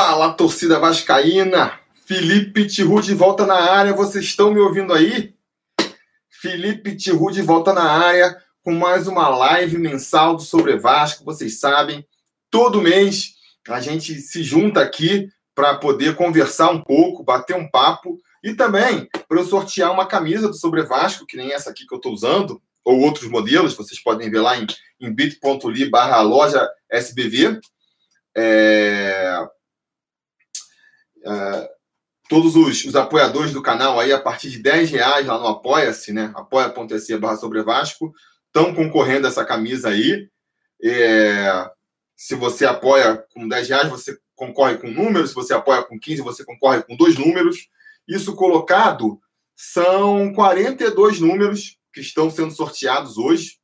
Fala, torcida vascaína! Felipe Tiru de volta na área. Vocês estão me ouvindo aí? Felipe Tiru de volta na área com mais uma live mensal do Sobre Vasco. Vocês sabem, todo mês a gente se junta aqui para poder conversar um pouco, bater um papo e também para eu sortear uma camisa do Sobre Vasco, que nem essa aqui que eu estou usando, ou outros modelos, vocês podem ver lá em, em bit.ly barra loja SBV. É, todos os, os, apoiadores do canal aí, a partir de 10 reais lá no Apoia-se, né? apoia.se barra sobre Vasco, estão concorrendo a essa camisa aí. É, se você apoia com 10 reais, você concorre com números. Se você apoia com 15, você concorre com dois números. Isso colocado são 42 números que estão sendo sorteados hoje.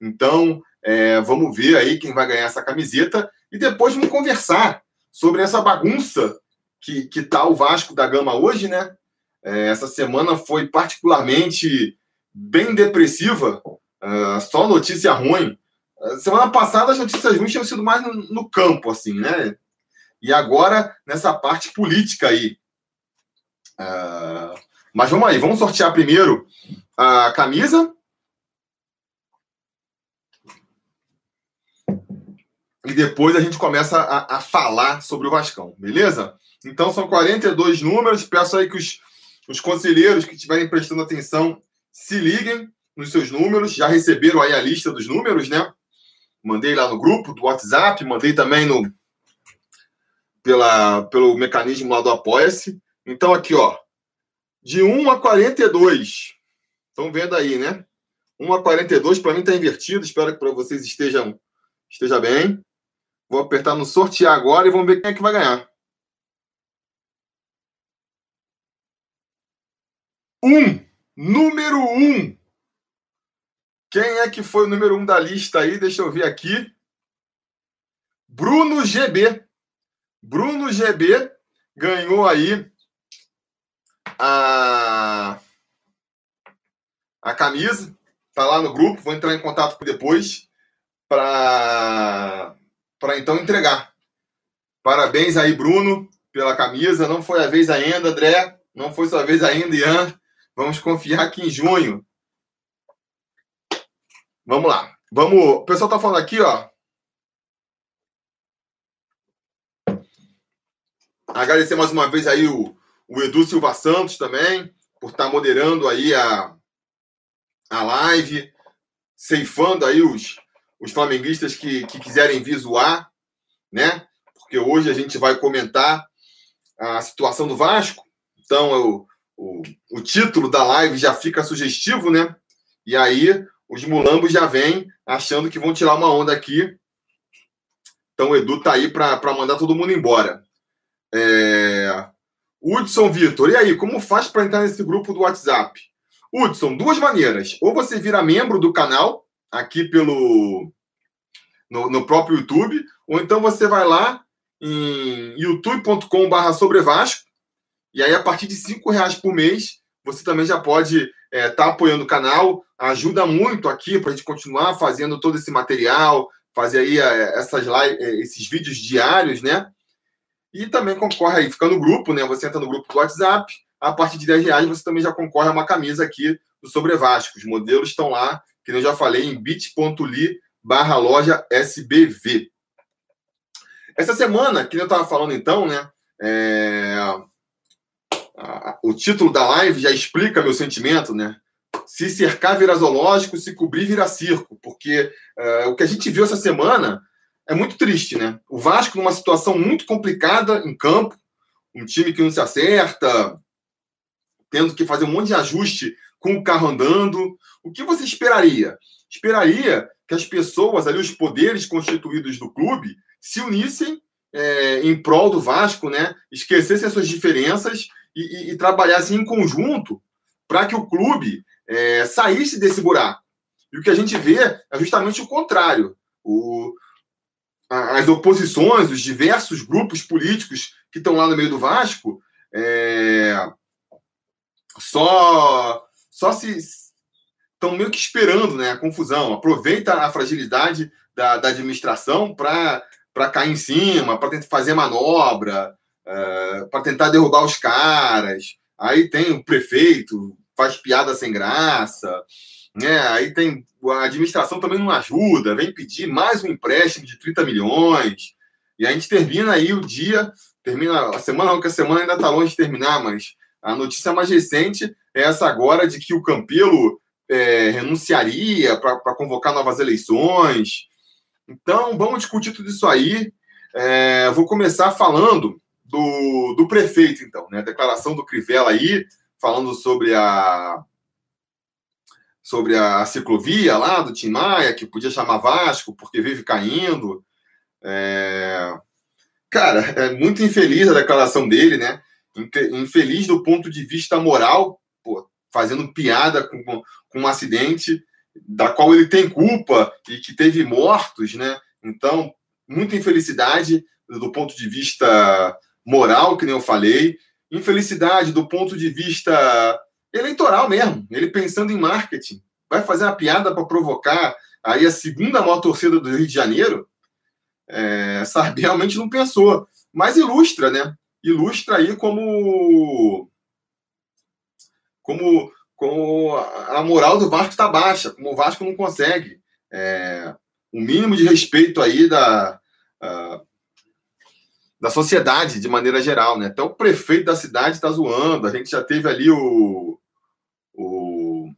Então, é, vamos ver aí quem vai ganhar essa camiseta e depois vamos conversar sobre essa bagunça que, que tá o Vasco da Gama hoje, né? É, essa semana foi particularmente bem depressiva, uh, só notícia ruim. Uh, semana passada as notícias ruins tinham sido mais no, no, campo, assim, né? E agora nessa parte política aí. Uh, mas vamos aí, vamos sortear primeiro a camisa. E depois a gente começa a, a falar sobre o Vascão, beleza? Então são 42 números. Peço aí que os, os conselheiros que estiverem prestando atenção se liguem nos seus números. Já receberam aí a lista dos números, né? Mandei lá no grupo do WhatsApp, mandei também no pela, pelo mecanismo lá do Apoia-se. Então aqui, ó, de 1 a 42. Estão vendo aí, né? 1 a 42, para mim está invertido. Espero que para vocês estejam esteja bem. Vou apertar no sortear agora e vamos ver quem é que vai ganhar. Um. Número um. Quem é que foi o número um da lista aí? Deixa eu ver aqui. Bruno GB. Bruno GB ganhou aí a, a camisa. Tá lá no grupo. Vou entrar em contato depois para então entregar. Parabéns aí, Bruno, pela camisa. Não foi a vez ainda, André. Não foi sua vez ainda, Ian. Vamos confiar que em junho. Vamos lá. Vamos. O pessoal tá falando aqui, ó. Agradecer mais uma vez aí o, o Edu Silva Santos também, por estar tá moderando aí a, a live, ceifando aí os, os flamenguistas que, que quiserem visuar, né? Porque hoje a gente vai comentar a situação do Vasco. Então, eu, o, o título da live já fica sugestivo, né? E aí os mulambos já vêm achando que vão tirar uma onda aqui. Então o Edu tá aí para mandar todo mundo embora. É... Hudson Vitor, e aí, como faz para entrar nesse grupo do WhatsApp? Hudson, duas maneiras. Ou você vira membro do canal, aqui pelo no, no próprio YouTube, ou então você vai lá em youtube.com/barra sobre Vasco e aí, a partir de cinco reais por mês, você também já pode estar é, tá apoiando o canal. Ajuda muito aqui para a gente continuar fazendo todo esse material, fazer aí é, essas live, é, esses vídeos diários, né? E também concorre aí, fica no grupo, né? Você entra no grupo do WhatsApp, a partir de 10 reais você também já concorre a uma camisa aqui do Sobre Vasco. Os modelos estão lá, que eu já falei, em bit.ly barra loja SBV. Essa semana, que eu estava falando então, né? É o título da live já explica meu sentimento, né? Se cercar vira zoológico, se cobrir vira circo, porque uh, o que a gente viu essa semana é muito triste, né? O Vasco numa situação muito complicada em campo, um time que não se acerta, tendo que fazer um monte de ajuste com o carro andando. O que você esperaria? Esperaria que as pessoas ali, os poderes constituídos do clube, se unissem é, em prol do Vasco, né? Esquecessem as suas diferenças e, e, e trabalhassem em conjunto para que o clube é, saísse desse buraco. E o que a gente vê é justamente o contrário. O, as oposições, os diversos grupos políticos que estão lá no meio do Vasco, é, só, só se estão meio que esperando né, a confusão. Aproveita a fragilidade da, da administração para cair em cima, para tentar fazer manobra, é, para tentar derrubar os caras. Aí tem o prefeito, faz piada sem graça. Né? Aí tem a administração também não ajuda, vem pedir mais um empréstimo de 30 milhões. E a gente termina aí o dia, termina a semana, que a semana ainda está longe de terminar, mas a notícia mais recente é essa agora de que o Campelo é, renunciaria para convocar novas eleições. Então, vamos discutir tudo isso aí. É, vou começar falando do, do prefeito, então, né? A declaração do Crivella aí, falando sobre a sobre a ciclovia lá do Tim Maia, que podia chamar Vasco porque vive caindo. É... Cara, é muito infeliz a declaração dele, né? Infeliz do ponto de vista moral, pô, fazendo piada com, com um acidente da qual ele tem culpa e que teve mortos, né? Então, muita infelicidade do ponto de vista moral, que nem eu falei, infelicidade do ponto de vista eleitoral mesmo. Ele pensando em marketing. Vai fazer uma piada para provocar aí a segunda maior torcida do Rio de Janeiro? É, realmente não pensou. Mas ilustra, né? Ilustra aí como. Como, como a moral do Vasco está baixa, como o Vasco não consegue. É, o mínimo de respeito aí da, uh, da sociedade de maneira geral, né? Até o prefeito da cidade está zoando. A gente já teve ali o, o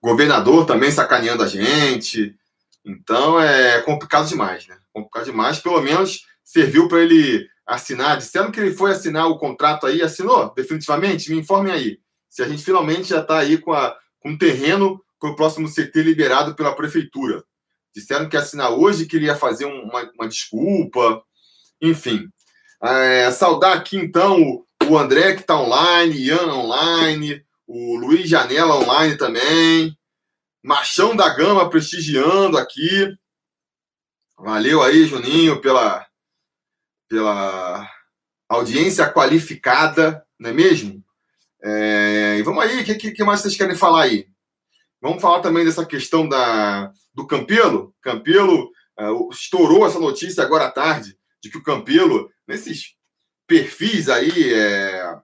governador também sacaneando a gente. Então é complicado demais, né? Complicado demais. Pelo menos serviu para ele assinar. Disseram que ele foi assinar o contrato aí, assinou definitivamente? Me informem aí. Se a gente finalmente já está aí com, a, com um terreno para o próximo CT liberado pela prefeitura. Disseram que ia assinar hoje, que ele ia fazer uma, uma desculpa enfim, é, saudar aqui então o André que está online, Ian online, o Luiz Janela online também, Machão da Gama prestigiando aqui. Valeu aí, Juninho, pela, pela audiência qualificada, não é mesmo? É, e vamos aí, o que, que, mais vocês querem falar aí? Vamos falar também dessa questão da, do Campelo. Campelo uh, estourou essa notícia agora à tarde de que o Campelo, nesses perfis aí, é,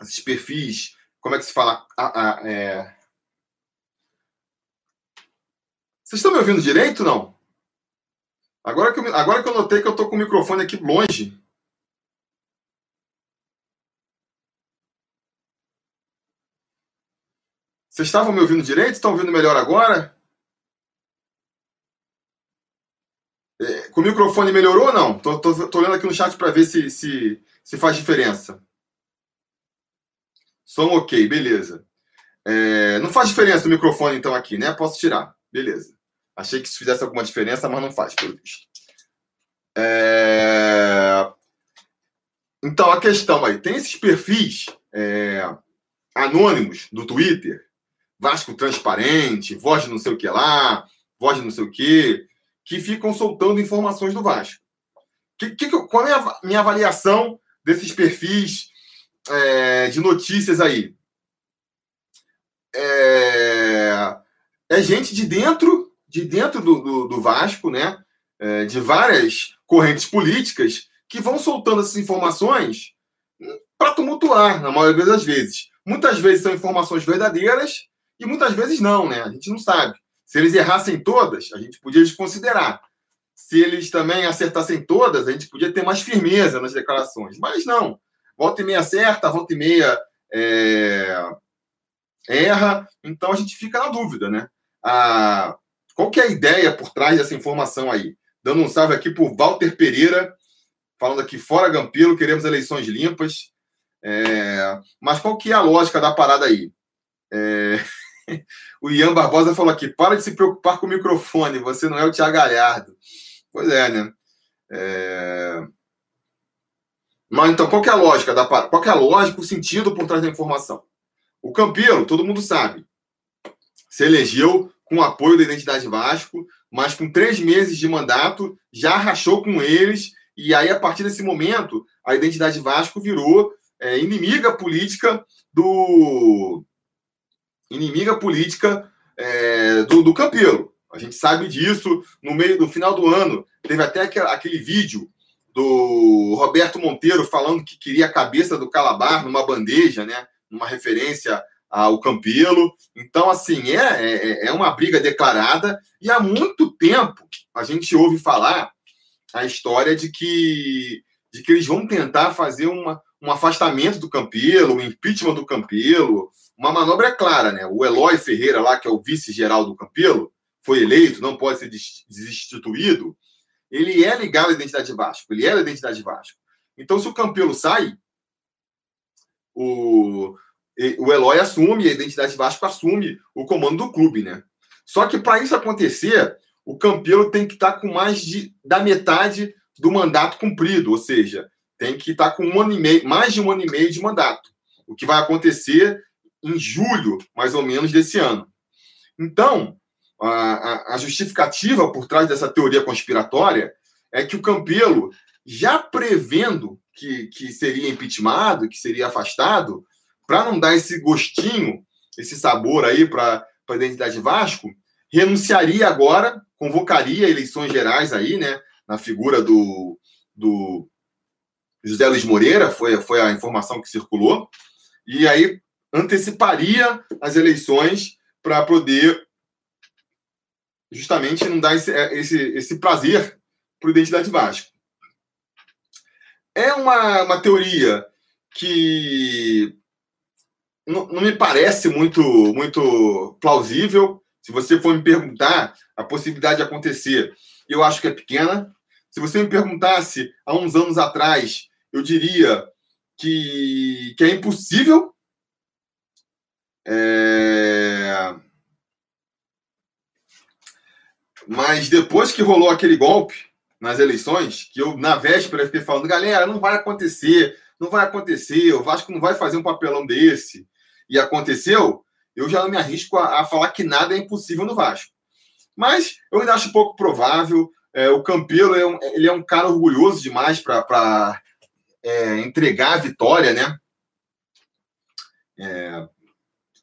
esses perfis, como é que se fala? é... Vocês estão me ouvindo direito não? Agora que, eu, agora que eu notei que eu estou com o microfone aqui longe. Vocês estavam me ouvindo direito? Estão ouvindo melhor agora? É, com o microfone melhorou ou não? Tô, tô, tô olhando aqui no chat para ver se, se, se faz diferença. Som ok, beleza. É, não faz diferença o microfone, então, aqui, né? Posso tirar. Beleza. Achei que isso fizesse alguma diferença, mas não faz, pelo visto. É... Então, a questão aí, tem esses perfis é, anônimos do Twitter, Vasco Transparente, voz de não sei o que lá, voz de não sei o que, que ficam soltando informações do Vasco. Que, que, qual é a minha avaliação desses perfis é, de notícias aí? É, é, gente de dentro, de dentro do, do, do Vasco, né? É, de várias correntes políticas que vão soltando essas informações para tumultuar, na maioria das vezes. Muitas vezes são informações verdadeiras e muitas vezes não, né? A gente não sabe. Se eles errassem todas, a gente podia desconsiderar. Se eles também acertassem todas, a gente podia ter mais firmeza nas declarações. Mas não. Volta e meia acerta, volta e meia é... erra. Então a gente fica na dúvida, né? A... Qual que é a ideia por trás dessa informação aí? Dando um salve aqui por Walter Pereira, falando aqui fora Gampilo, queremos eleições limpas. É... Mas qual que é a lógica da parada aí? É... o Ian Barbosa falou aqui: para de se preocupar com o microfone, você não é o Tiago Galhardo. Pois é, né? É... Mas então, qual é a lógica da Qual é a lógica, o sentido por trás da informação? O Campelo, todo mundo sabe, se elegeu com o apoio da Identidade Vasco, mas com três meses de mandato já rachou com eles, e aí, a partir desse momento, a Identidade Vasco virou é, inimiga política do, inimiga política é, do, do Campelo. A gente sabe disso. No meio do final do ano, teve até aquele vídeo do Roberto Monteiro falando que queria a cabeça do Calabar numa bandeja, né? Numa referência ao Campelo. Então, assim, é, é, é uma briga declarada e há muito tempo a gente ouve falar a história de que, de que eles vão tentar fazer uma, um afastamento do Campelo, um impeachment do Campelo. Uma manobra é clara, né? O Eloy Ferreira, lá, que é o vice-geral do Campelo, foi eleito, não pode ser destituído. Ele é ligado à identidade Vasco, ele é da identidade Vasco. Então, se o Campelo sai, o, o Eloy assume, a identidade Vasco assume o comando do clube, né? Só que para isso acontecer, o Campelo tem que estar tá com mais de, da metade do mandato cumprido, ou seja, tem que estar tá com um ano e meio, mais de um ano e meio de mandato, o que vai acontecer em julho, mais ou menos, desse ano. Então, a, a justificativa por trás dessa teoria conspiratória é que o Campelo, já prevendo que, que seria impeachmentado, que seria afastado, para não dar esse gostinho, esse sabor aí para a identidade Vasco, renunciaria agora, convocaria eleições gerais aí, né, na figura do, do José Luiz Moreira, foi, foi a informação que circulou, e aí anteciparia as eleições para poder justamente não dar esse, é, esse, esse prazer para o Identidade Vasco. É uma, uma teoria que não, não, me parece muito, muito plausível. Se você for me perguntar a possibilidade de acontecer, eu acho que é pequena. Se você me perguntasse há uns anos atrás, eu diria que, que é impossível. É... Mas depois que rolou aquele golpe nas eleições, que eu, na véspera, fiquei falando, galera, não vai acontecer, não vai acontecer, o Vasco não vai fazer um papelão desse. E aconteceu, eu já não me arrisco a, a falar que nada é impossível no Vasco. Mas eu ainda acho pouco provável. É, o Campelo é um, ele é um cara orgulhoso demais para é, entregar a vitória, né? É,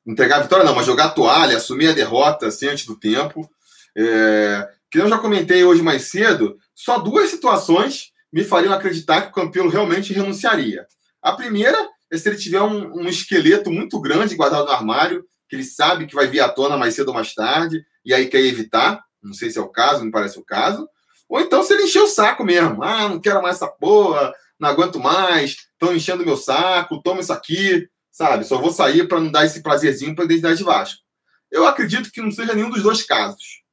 entregar a vitória não, mas jogar a toalha, assumir a derrota assim, antes do tempo. É, que eu já comentei hoje mais cedo, só duas situações me fariam acreditar que o Campelo realmente renunciaria. A primeira é se ele tiver um, um, esqueleto muito grande guardado no armário, que ele sabe que vai vir à tona mais cedo ou mais tarde, e aí quer evitar. Não sei se é o caso, não parece o caso. Ou então se ele encher o saco mesmo. Ah, não quero mais essa porra, não aguento mais, estão enchendo meu saco, toma isso aqui, sabe? Só vou sair para não dar esse prazerzinho para a identidade Vasco. Eu acredito que não seja nenhum dos dois casos.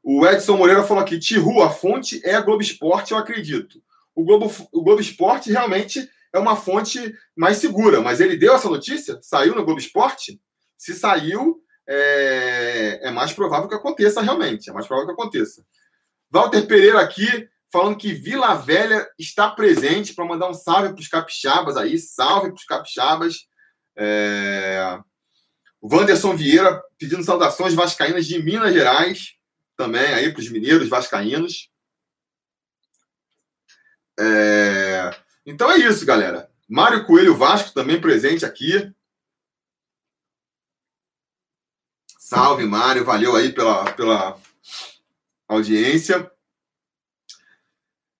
O Edson Moreira falou aqui: Tihu, a fonte é a Globo Esporte, eu acredito. O Globo, o Globo Esporte realmente é uma fonte mais segura, mas ele deu essa notícia? Saiu no Globo Esporte? Se saiu, é, é mais provável que aconteça realmente. É mais provável que aconteça. Walter Pereira aqui falando que Vila Velha está presente para mandar um salve para os capixabas aí, salve para os capixabas. É... O Wanderson Vieira pedindo saudações vascaínas de Minas Gerais também aí para os mineiros vascaínos. É... Então é isso, galera. Mário Coelho Vasco também presente aqui. Salve, Mário. Valeu aí pela, pela audiência.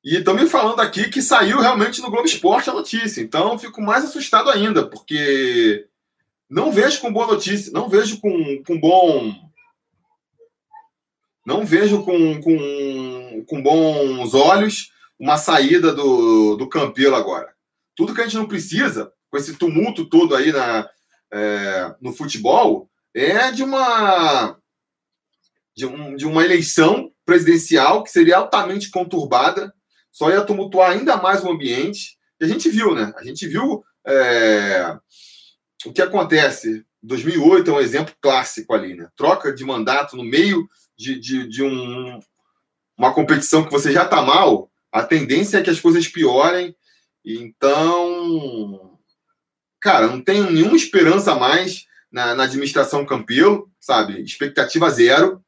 E estão me falando aqui que saiu realmente no Globo Esporte a notícia. Então fico mais assustado ainda, porque não vejo com boa notícia, não vejo com, com bom não vejo com, com, com bons olhos uma saída do, do Campelo agora. Tudo que a gente não precisa, com esse tumulto todo aí na, é, no futebol, é de uma, de, um, de uma eleição presidencial que seria altamente conturbada, só ia tumultuar ainda mais o ambiente. E a gente viu, né? A gente viu é, o que acontece. 2008 é um exemplo clássico ali, né? Troca de mandato no meio de, de, de um, uma competição que você já está mal, a tendência é que as coisas piorem. Então, cara, não tenho nenhuma esperança mais na, na administração Campelo, sabe? Expectativa zero.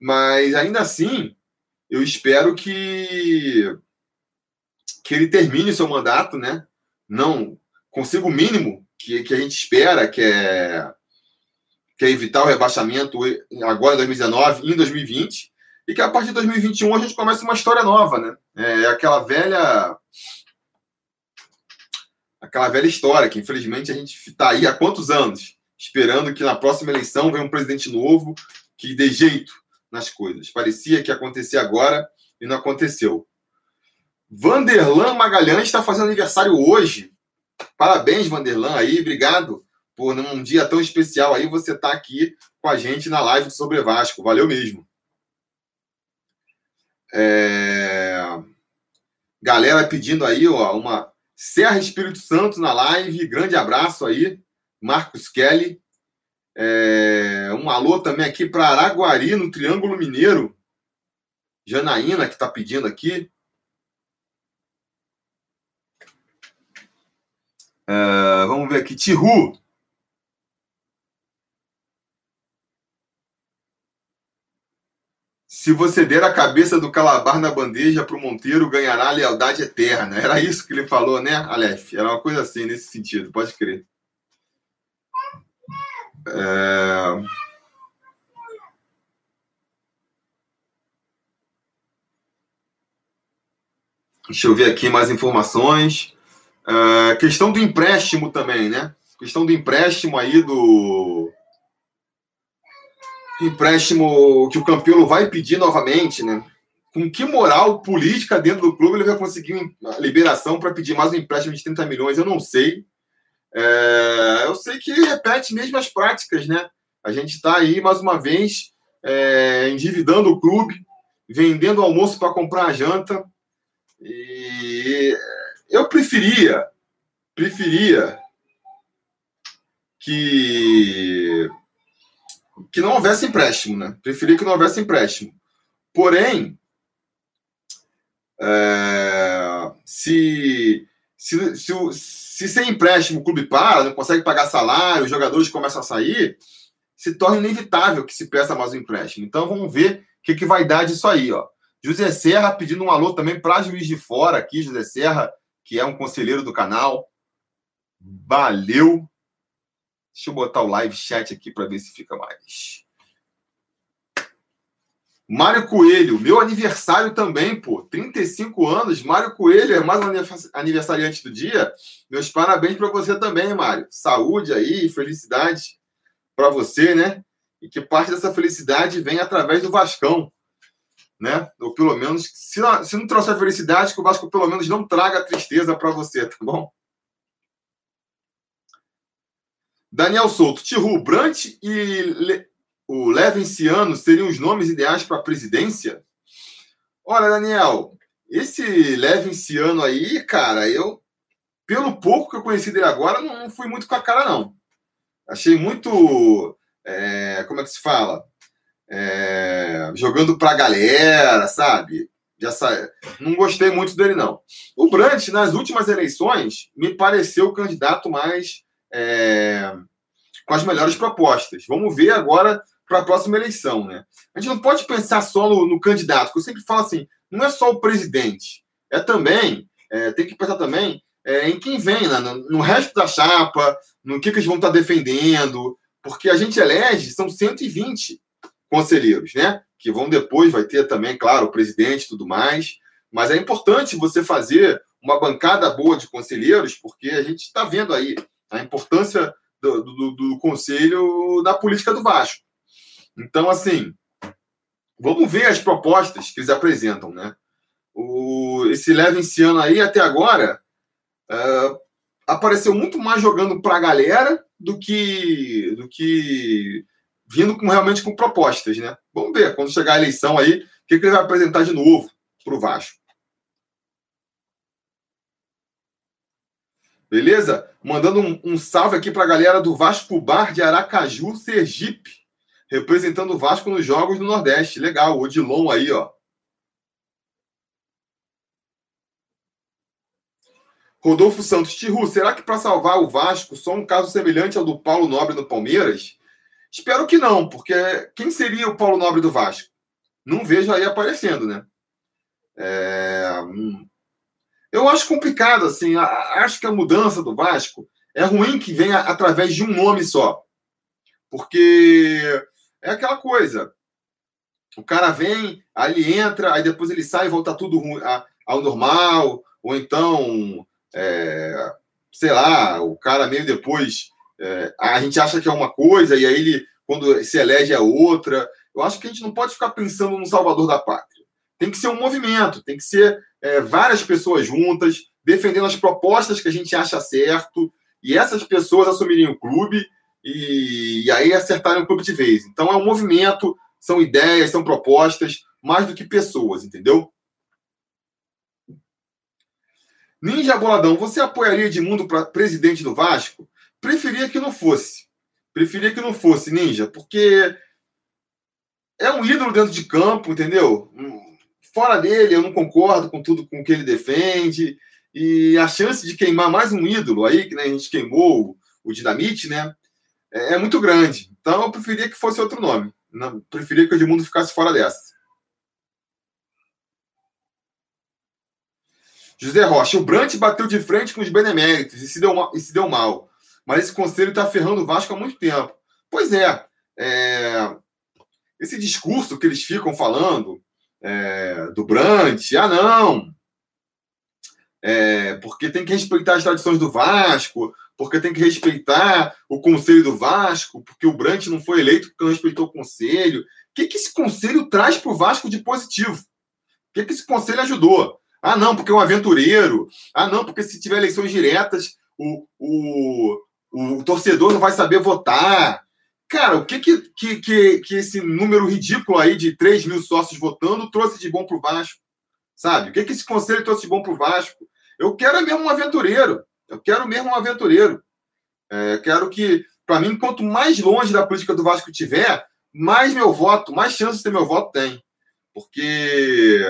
Mas ainda assim, eu espero que que ele termine seu mandato, né? Não consiga o mínimo que, que a gente espera, que é que é evitar o rebaixamento agora em 2019 e em 2020, e que a partir de 2021 a gente começa uma história nova, né? É aquela velha aquela velha história que infelizmente a gente está aí há quantos anos esperando que na próxima eleição venha um presidente novo que dê jeito nas coisas. Parecia que ia acontecer agora e não aconteceu. Vanderlan Magalhães está fazendo aniversário hoje. Parabéns, Vanderlan, aí, obrigado por num dia tão especial aí você tá aqui com a gente na live sobre Vasco. Valeu mesmo. É... Galera pedindo aí ó, uma Serra Espírito Santo na live. Grande abraço aí, Marcos Kelly. É... Um alô também aqui para Araguari, no Triângulo Mineiro. Janaína, que está pedindo aqui. É... Vamos ver aqui. Tihu. Se você der a cabeça do calabar na bandeja para o Monteiro, ganhará a lealdade eterna. Era isso que ele falou, né, Aleph? Era uma coisa assim, nesse sentido, pode crer. É... Deixa eu ver aqui mais informações. É... Questão do empréstimo também, né? Questão do empréstimo aí do empréstimo que o Campelo vai pedir novamente, né? Com que moral política dentro do clube ele vai conseguir a liberação para pedir mais um empréstimo de 30 milhões? Eu não sei. É, eu sei que repete mesmo as práticas, né? A gente está aí, mais uma vez, é, endividando o clube, vendendo almoço para comprar a janta. E eu preferia, preferia que que não houvesse empréstimo, né? Preferia que não houvesse empréstimo. Porém, é, se, se, se, se sem empréstimo o clube para, não consegue pagar salário, os jogadores começam a sair, se torna inevitável que se peça mais um empréstimo. Então vamos ver o que, que vai dar disso aí, ó. José Serra pedindo um alô também para juiz de fora aqui, José Serra, que é um conselheiro do canal. Valeu. Deixa eu botar o live chat aqui para ver se fica mais. Mário Coelho, meu aniversário também, pô. 35 anos. Mário Coelho é mais um aniversariante do dia. Meus parabéns para você também, Mário. Saúde aí, felicidade para você, né? E que parte dessa felicidade vem através do Vascão, né? Ou pelo menos, se não, se não trouxer felicidade, que o Vasco pelo menos não traga tristeza para você, tá bom? Daniel Souto, Tihu, Brant e Le... o Levenciano seriam os nomes ideais para a presidência? Olha, Daniel, esse Levenciano aí, cara, eu, pelo pouco que eu conheci dele agora, não fui muito com a cara, não. Achei muito. É, como é que se fala? É, jogando para a galera, sabe? Já sa... Não gostei muito dele, não. O Brandt, nas últimas eleições, me pareceu o candidato mais é, com as melhores propostas. Vamos ver agora para a próxima eleição, né? A gente não pode pensar só no, no, candidato, que eu sempre falo assim, não é só o presidente, é também, é, tem que pensar também é, em quem vem, né? no, no, resto da chapa, no que, que eles vão estar defendendo, porque a gente elege, são 120 conselheiros, né? Que vão depois, vai ter também, claro, o presidente e tudo mais, mas é importante você fazer uma bancada boa de conselheiros, porque a gente está vendo aí a importância do, do, do, conselho da política do Vasco. Então, assim, vamos ver as propostas que eles apresentam, né? O, esse ano aí, até agora, uh, apareceu muito mais jogando para a galera do que, do que vindo com, realmente com propostas, né? Vamos ver, quando chegar a eleição aí, o que, que ele vai apresentar de novo para o Vasco. Beleza? Mandando um, um salve aqui para a galera do Vasco Bar de Aracaju, Sergipe, representando o Vasco nos Jogos do Nordeste. Legal, o Odilon aí, ó. Rodolfo Santos, Tiru, será que para salvar o Vasco só um caso semelhante ao do Paulo Nobre no Palmeiras? Espero que não, porque quem seria o Paulo Nobre do Vasco? Não vejo aí aparecendo, né? É... Hum, eu acho complicado, assim. Acho que a mudança do Vasco é ruim que venha através de um nome só. Porque é aquela coisa. O cara vem, aí ele entra, aí depois ele sai e volta tudo ao normal, ou então, é, sei lá, o cara meio depois, é, a gente acha que é uma coisa, e aí ele, quando se elege, é outra. Eu acho que a gente não pode ficar pensando no salvador da pátria. Tem que ser um movimento, tem que ser é, várias pessoas juntas, defendendo as propostas que a gente acha certo, e essas pessoas assumirem o clube e, e aí acertarem o clube de vez. Então é um movimento, são ideias, são propostas, mais do que pessoas, entendeu? Ninja Boladão, você apoiaria Edmundo para presidente do Vasco? Preferia que não fosse. Preferia que não fosse, Ninja, porque é um ídolo dentro de campo, entendeu? Fora dele, eu não concordo com tudo com o que ele defende. E a chance de queimar mais um ídolo aí, que né, a gente queimou o Dinamite, né? É, é muito grande. Então eu preferia que fosse outro nome. Não, preferia que o Edmundo ficasse fora dessa. José Rocha, o Brant bateu de frente com os beneméritos e se deu, e se deu mal. Mas esse conselho está ferrando o Vasco há muito tempo. Pois é, é, esse discurso que eles ficam falando é, do Brant, ah, não, é, porque tem que respeitar as tradições do Vasco, porque tem que respeitar o conselho do Vasco, porque o Brant não foi eleito porque não respeitou o conselho. O que, que esse conselho traz para o Vasco de positivo? O que, que esse conselho ajudou? Ah, não, porque é um aventureiro. Ah, não, porque se tiver eleições diretas, o, o, o torcedor não vai saber votar. Cara, o que que, que, que, esse número ridículo aí de 3 mil sócios votando trouxe de bom para o Vasco? Sabe? O que, que esse conselho trouxe de bom para o Vasco? Eu quero mesmo um aventureiro. Eu quero mesmo um aventureiro. É, quero que, para mim, quanto mais longe da política do Vasco tiver, mais meu voto, mais chances de ter meu voto tem. Porque,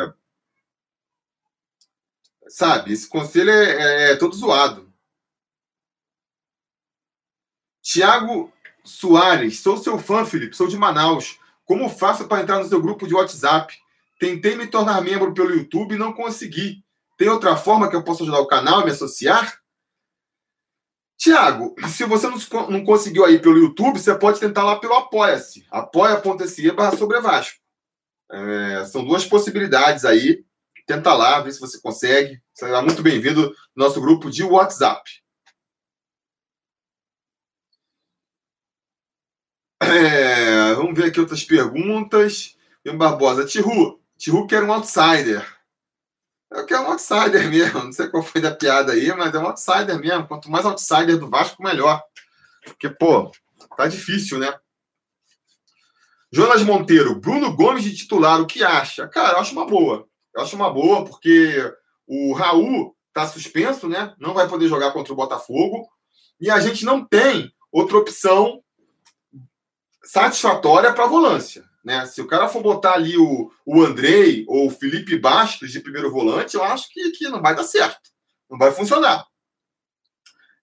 sabe, esse conselho é, é, é todo zoado. Tiago Soares, sou seu fã, Felipe, sou de Manaus. Como faço para entrar no seu grupo de WhatsApp? Tentei me tornar membro pelo YouTube e não consegui. Tem outra forma que eu possa ajudar o canal e me associar? Tiago, se você não, conseguiu aí pelo YouTube, você pode tentar lá pelo Apoia-se. apoia.se barra sobre Vasco. É, são duas possibilidades aí. Tenta lá, vê se você consegue. Será muito bem-vindo no nosso grupo de WhatsApp. É, vamos ver aqui outras perguntas. Ian Barbosa. Tihu, Tihu quer um outsider. Eu quero um outsider mesmo. Não sei qual foi da piada aí, mas é um outsider mesmo. Quanto mais outsider do Vasco, melhor. Porque, pô, tá difícil, né? Jonas Monteiro, Bruno Gomes de titular, o que acha? Cara, eu acho uma boa. Eu acho uma boa, porque o Raul tá suspenso, né? Não vai poder jogar contra o Botafogo. E a gente não tem outra opção satisfatória para a volância. Né? Se o cara for botar ali o, o Andrei ou o Felipe Bastos de primeiro volante, eu acho que, que não vai dar certo. Não vai funcionar.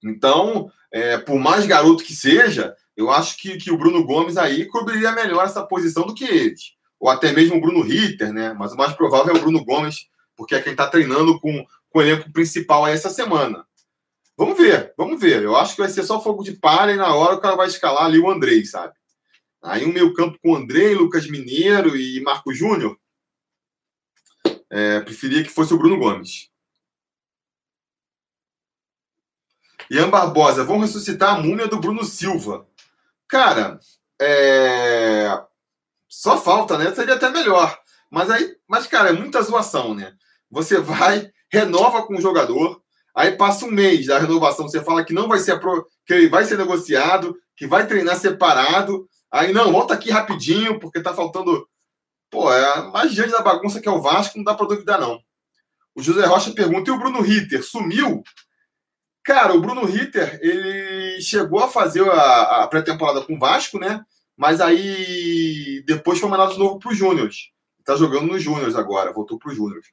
Então, é, por mais garoto que seja, eu acho que, que o Bruno Gomes aí cobriria melhor essa posição do que eles. Ou até mesmo o Bruno Ritter, né? Mas o mais provável é o Bruno Gomes, porque é quem está treinando com, com o elenco principal essa semana. Vamos ver, vamos ver. Eu acho que vai ser só fogo de palha e na hora o cara vai escalar ali o Andrei, sabe? Aí um meio campo com André, Lucas Mineiro e Marco Júnior. É, preferia que fosse o Bruno Gomes. Ian Barbosa, vão ressuscitar a múmia do Bruno Silva. Cara, é... só falta, né? Seria até melhor. Mas aí, mas cara, é muita zoação, né? Você vai, renova com o jogador, aí passa um mês da renovação, você fala que não vai ser que ele vai ser negociado, que vai treinar separado, Aí, não, volta aqui rapidinho, porque tá faltando. Pô, é mais diante da bagunça que é o Vasco, não dá para duvidar, não. O José Rocha pergunta: e o Bruno Ritter sumiu? Cara, o Bruno Ritter, ele chegou a fazer a, a pré-temporada com o Vasco, né? Mas aí depois foi mandado de novo para os Júniors. Tá jogando nos Júniors agora, voltou para os Júniors.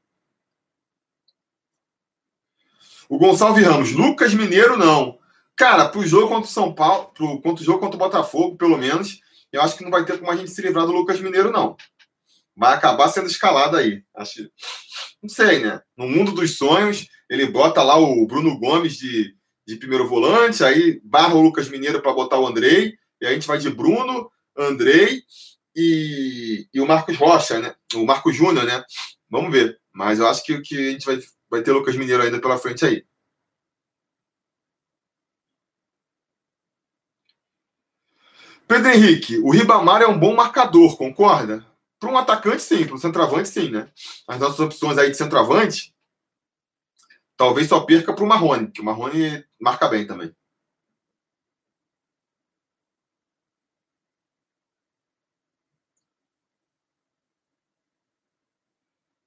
O Gonçalves Ramos, Lucas Mineiro não. Cara, pro jogo contra o São Paulo, pro, jogo contra o Botafogo, pelo menos, eu acho que não vai ter como a gente se livrar do Lucas Mineiro, não. Vai acabar sendo escalado aí. Acho, não sei, né? No mundo dos sonhos, ele bota lá o Bruno Gomes de, de primeiro volante, aí barra o Lucas Mineiro para botar o Andrei. E a gente vai de Bruno, Andrei e, e o Marcos Rocha, né? O Marcos Júnior, né? Vamos ver. Mas eu acho que, que a gente vai, vai ter Lucas Mineiro ainda pela frente aí. Pedro Henrique, o Ribamar é um bom marcador, concorda? Para um atacante, sim. Para um centroavante, sim, né? As nossas opções aí de centroavante, talvez só perca para o Marrone, que o Marrone marca bem também.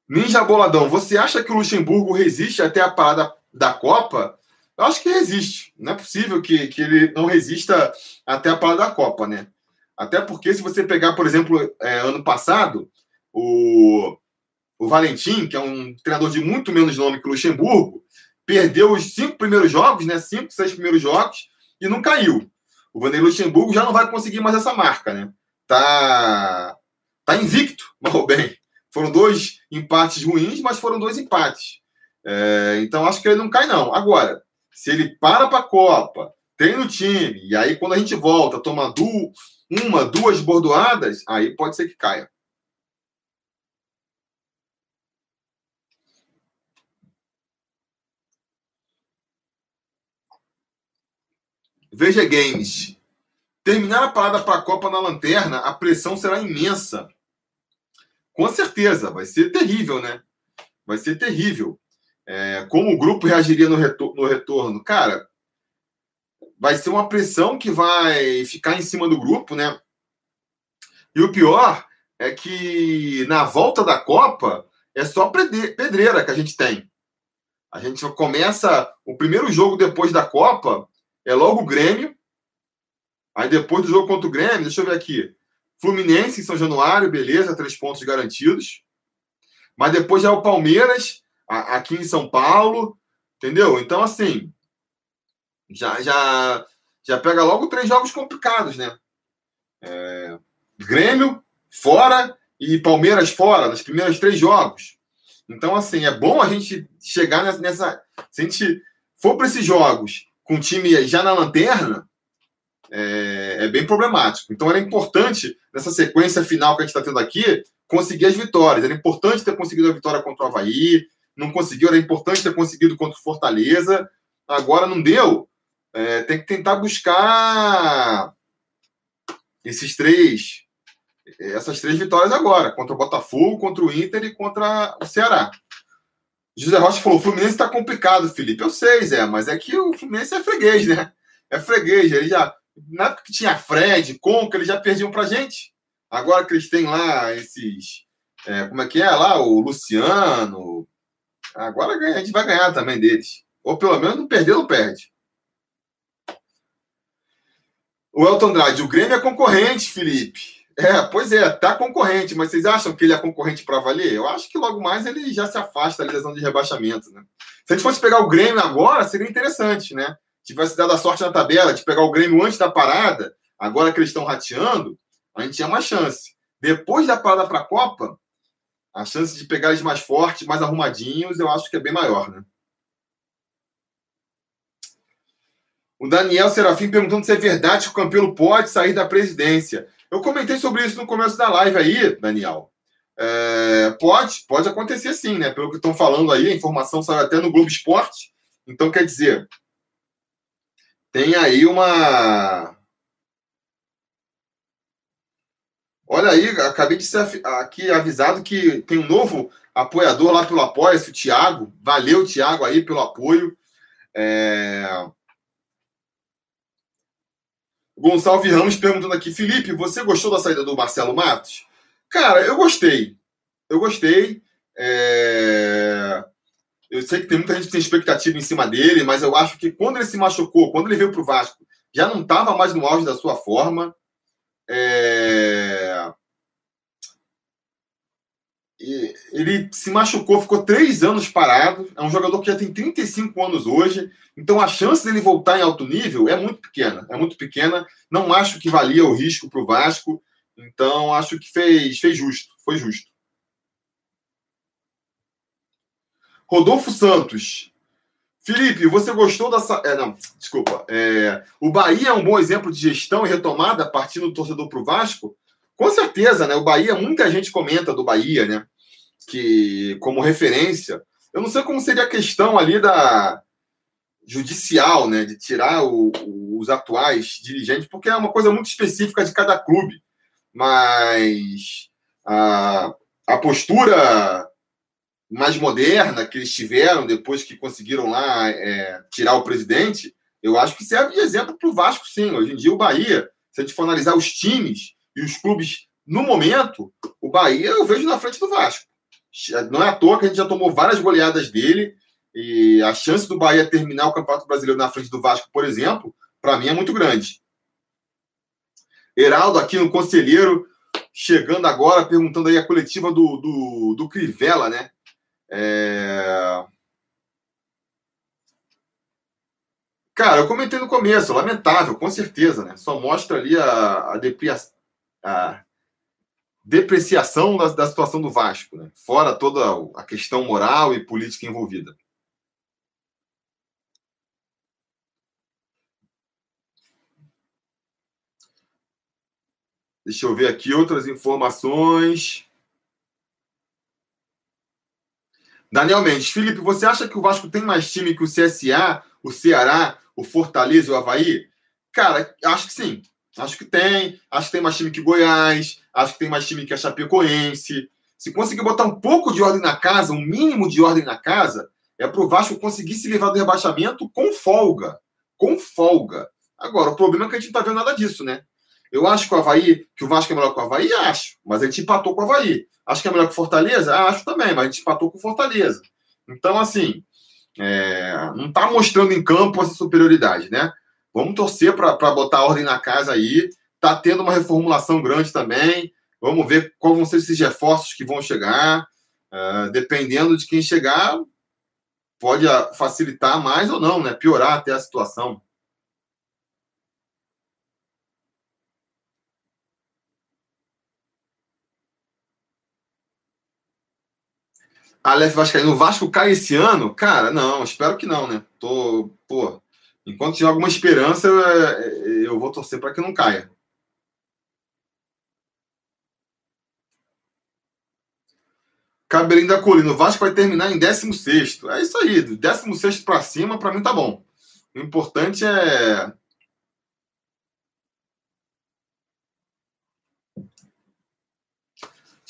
Ninja Boladão, você acha que o Luxemburgo resiste até a parada da Copa? Eu acho que resiste. Não é possível que, que ele não resista até a parada da Copa, né? Até porque, se você pegar, por exemplo, é, ano passado, o, o Valentim, que é um treinador de muito menos nome que o Luxemburgo, perdeu os cinco primeiros jogos, né? Cinco, seis primeiros jogos, e não caiu. O Vanderlei Luxemburgo já não vai conseguir mais essa marca, né? Tá, tá invicto, mal bem. Foram dois empates ruins, mas foram dois empates. É, então acho que ele não cai, não. Agora, se ele para para a Copa, tem no time, e aí quando a gente volta, toma du uma, duas bordoadas, aí pode ser que caia. Veja Games. Terminar a parada para a Copa na lanterna, a pressão será imensa. Com certeza, vai ser terrível, né? Vai ser terrível. É, como o grupo reagiria no, retor no retorno? Cara, vai ser uma pressão que vai ficar em cima do grupo, né? E o pior é que na volta da Copa é só pedreira que a gente tem. A gente começa o primeiro jogo depois da Copa, é logo o Grêmio. Aí depois do jogo contra o Grêmio, deixa eu ver aqui. Fluminense em São Januário, beleza, três pontos garantidos. Mas depois já é o Palmeiras, aqui em São Paulo, entendeu? Então, assim, já, já, já pega logo três jogos complicados, né? É, Grêmio fora e Palmeiras fora, nos primeiros três jogos. Então, assim, é bom a gente chegar nessa. nessa se a gente for para esses jogos com o time já na lanterna, é, é, bem problemático. Então era importante, nessa sequência final que a gente está tendo aqui, conseguir as vitórias. Era importante ter conseguido a vitória contra o Havaí, não conseguiu, era importante ter conseguido contra o Fortaleza. Agora não deu. É, tem que tentar buscar esses três, essas três vitórias agora, contra o Botafogo, contra o Inter e contra o Ceará. José Rocha falou: o Fluminense está complicado, Felipe. Eu sei, Zé, mas é que o Fluminense é freguês, né? É freguês. Ele já, na época que tinha Fred, Conca, eles já perdiam pra gente. Agora que eles têm lá esses. É, como é que é lá? O Luciano. Agora a gente vai ganhar também deles. Ou pelo menos não perder, não perde. O Elton Andrade, o Grêmio é concorrente, Felipe. É, pois é, tá concorrente, mas vocês acham que ele é concorrente para valer? Eu acho que logo mais ele já se afasta da zona de rebaixamento, né? Se a gente fosse pegar o Grêmio agora, seria interessante, né? tivesse dado a sorte na tabela de pegar o Grêmio antes da parada, agora que eles estão rateando, a gente tinha uma chance. Depois da parada para a Copa, a chance de pegar eles mais fortes, mais arrumadinhos, eu acho que é bem maior, né? O Daniel Serafim perguntando se é verdade que o Campelo pode sair da presidência. Eu comentei sobre isso no começo da live aí, Daniel. É, pode, pode acontecer sim, né? Pelo que estão falando aí, a informação saiu até no Globo Esporte. Então, quer dizer, tem aí uma. Olha aí, acabei de ser aqui avisado que tem um novo apoiador lá pelo Apoia-se, o Thiago. Valeu, Thiago, aí pelo apoio. É... Gonçalves Ramos perguntando aqui, Felipe, você gostou da saída do Marcelo Matos? Cara, eu gostei. Eu gostei. É... Eu sei que tem muita gente que tem expectativa em cima dele, mas eu acho que quando ele se machucou, quando ele veio para o Vasco, já não estava mais no auge da sua forma. É... Ele se machucou, ficou três anos parado. É um jogador que já tem 35 anos hoje. Então a chance dele voltar em alto nível é muito pequena. É muito pequena. Não acho que valia o risco para o Vasco. Então acho que fez, fez justo. Foi justo. Rodolfo Santos. Felipe, você gostou dessa. É, não, desculpa. É, o Bahia é um bom exemplo de gestão e retomada partindo do torcedor para o Vasco? Com certeza, né? O Bahia, muita gente comenta do Bahia, né? Que como referência. Eu não sei como seria a questão ali da judicial, né? De tirar o, os atuais dirigentes, porque é uma coisa muito específica de cada clube. Mas a, a postura mais moderna que eles tiveram depois que conseguiram lá é, tirar o presidente, eu acho que serve de exemplo para o Vasco, sim. Hoje em dia, o Bahia, se a gente for analisar os times e os clubes no momento, o Bahia eu vejo na frente do Vasco. Não é à toa que a gente já tomou várias goleadas dele e a chance do Bahia terminar o Campeonato Brasileiro na frente do Vasco, por exemplo, para mim é muito grande. Heraldo aqui no Conselheiro, chegando agora, perguntando aí a coletiva do, do, do Crivella, né? É... Cara, eu comentei no começo, lamentável, com certeza, né? Só mostra ali a, a, depria... a depreciação da, da situação do Vasco, né? Fora toda a questão moral e política envolvida. Deixa eu ver aqui outras informações. Daniel Mendes, Felipe, você acha que o Vasco tem mais time que o CSA, o Ceará, o Fortaleza e o Havaí? Cara, acho que sim. Acho que tem. Acho que tem mais time que Goiás. Acho que tem mais time que a Chapecoense. Se conseguir botar um pouco de ordem na casa, um mínimo de ordem na casa, é para o Vasco conseguir se livrar do rebaixamento com folga. Com folga. Agora, o problema é que a gente não está vendo nada disso, né? Eu acho que o Havaí, que o Vasco é melhor que o Havaí, acho. Mas a gente empatou com o Havaí. Acho que é melhor que o Fortaleza? Acho também, mas a gente empatou com o Fortaleza. Então, assim, é, não está mostrando em campo essa superioridade, né? Vamos torcer para botar ordem na casa aí. Está tendo uma reformulação grande também. Vamos ver quais vão ser esses reforços que vão chegar. Uh, dependendo de quem chegar, pode facilitar mais ou não, né? Piorar até a situação. Aleph Vascaíno, o Vasco cai esse ano? Cara, não, espero que não, né? Tô, pô, enquanto tiver alguma esperança, é, eu vou torcer para que não caia. Cabelinho da Colina, o Vasco vai terminar em 16. É isso aí, do 16 para cima, para mim tá bom. O importante é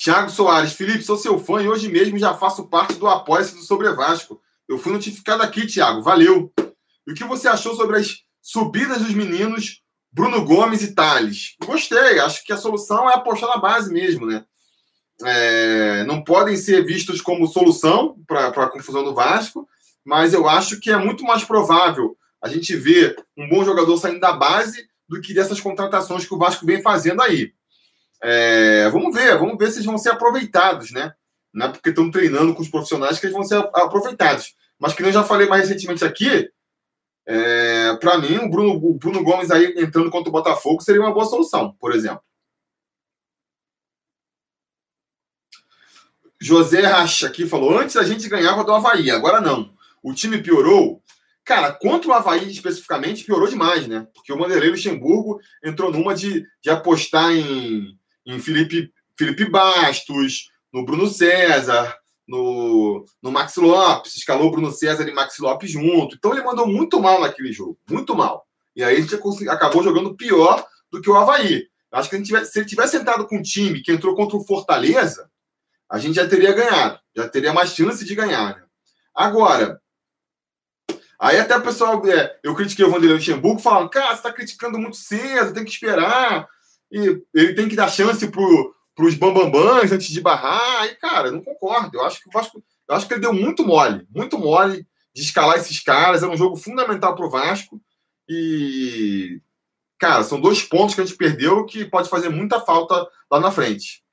Thiago Soares, Felipe, sou seu fã e hoje mesmo já faço parte do Apoia-se do Sobre Vasco. Eu fui notificado aqui, Thiago. Valeu. E o que você achou sobre as subidas dos meninos Bruno Gomes e Thales? Gostei. Acho que a solução é apostar na base mesmo, né? É, não podem ser vistos como solução para a confusão do Vasco, mas eu acho que é muito mais provável a gente ver um bom jogador saindo da base do que dessas contratações que o Vasco vem fazendo aí. É, vamos ver, vamos ver se eles vão ser aproveitados, né? Não é porque estão treinando com os profissionais que eles vão ser aproveitados. Mas que eu já falei mais recentemente aqui, é, para mim, o Bruno, o Bruno Gomes aí entrando contra o Botafogo seria uma boa solução, por exemplo. José Racha aqui falou: antes a gente ganhava do Havaí, agora não. O time piorou. Cara, contra o Havaí especificamente, piorou demais, né? Porque o Vanderlei Luxemburgo entrou numa de, de apostar em, em Felipe, Felipe Bastos, no Bruno César, no, no Max Lopes, escalou Bruno César e Max Lopes junto. Então ele mandou muito mal naquele jogo, muito mal. E aí a gente acabou jogando pior do que o Havaí. Acho que tivesse, se ele tivesse sentado com um time que entrou contra o Fortaleza, a gente já teria ganhado, já teria mais chance de ganhar. Né? Agora, aí até o pessoal, é, eu critiquei o Vanderlei Luxemburgo, falando, cara, você está criticando muito cedo, tem que esperar e ele tem que dar chance para os bambambãs antes de barrar. E, cara, não concordo. Eu acho que o Vasco, eu acho que ele deu muito mole, muito mole de escalar esses caras. É um jogo fundamental para o Vasco. E, cara, são dois pontos que a gente perdeu que pode fazer muita falta lá na frente.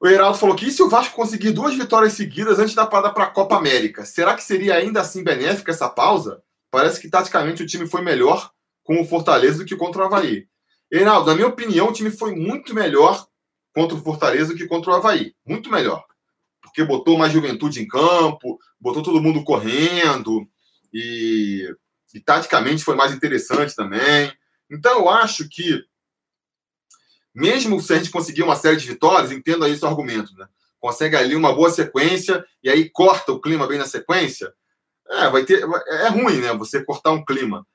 O Heraldo falou que e se o Vasco conseguir duas vitórias seguidas antes da parada para a Copa América? Será que seria ainda assim benéfica essa pausa? Parece que taticamente o time foi melhor com o Fortaleza do que contra o Havaí. Reinaldo, na minha opinião, o time foi muito melhor contra o Fortaleza do que contra o Havaí. Muito melhor. porque botou mais juventude em campo, botou todo mundo correndo e, e taticamente foi mais interessante também. Então eu acho que mesmo se a gente conseguir uma série de vitórias, entendo aí seu argumento, né? Consegue ali uma boa sequência e aí corta o clima bem na sequência. É, vai ter. É ruim, né? Você cortar um clima,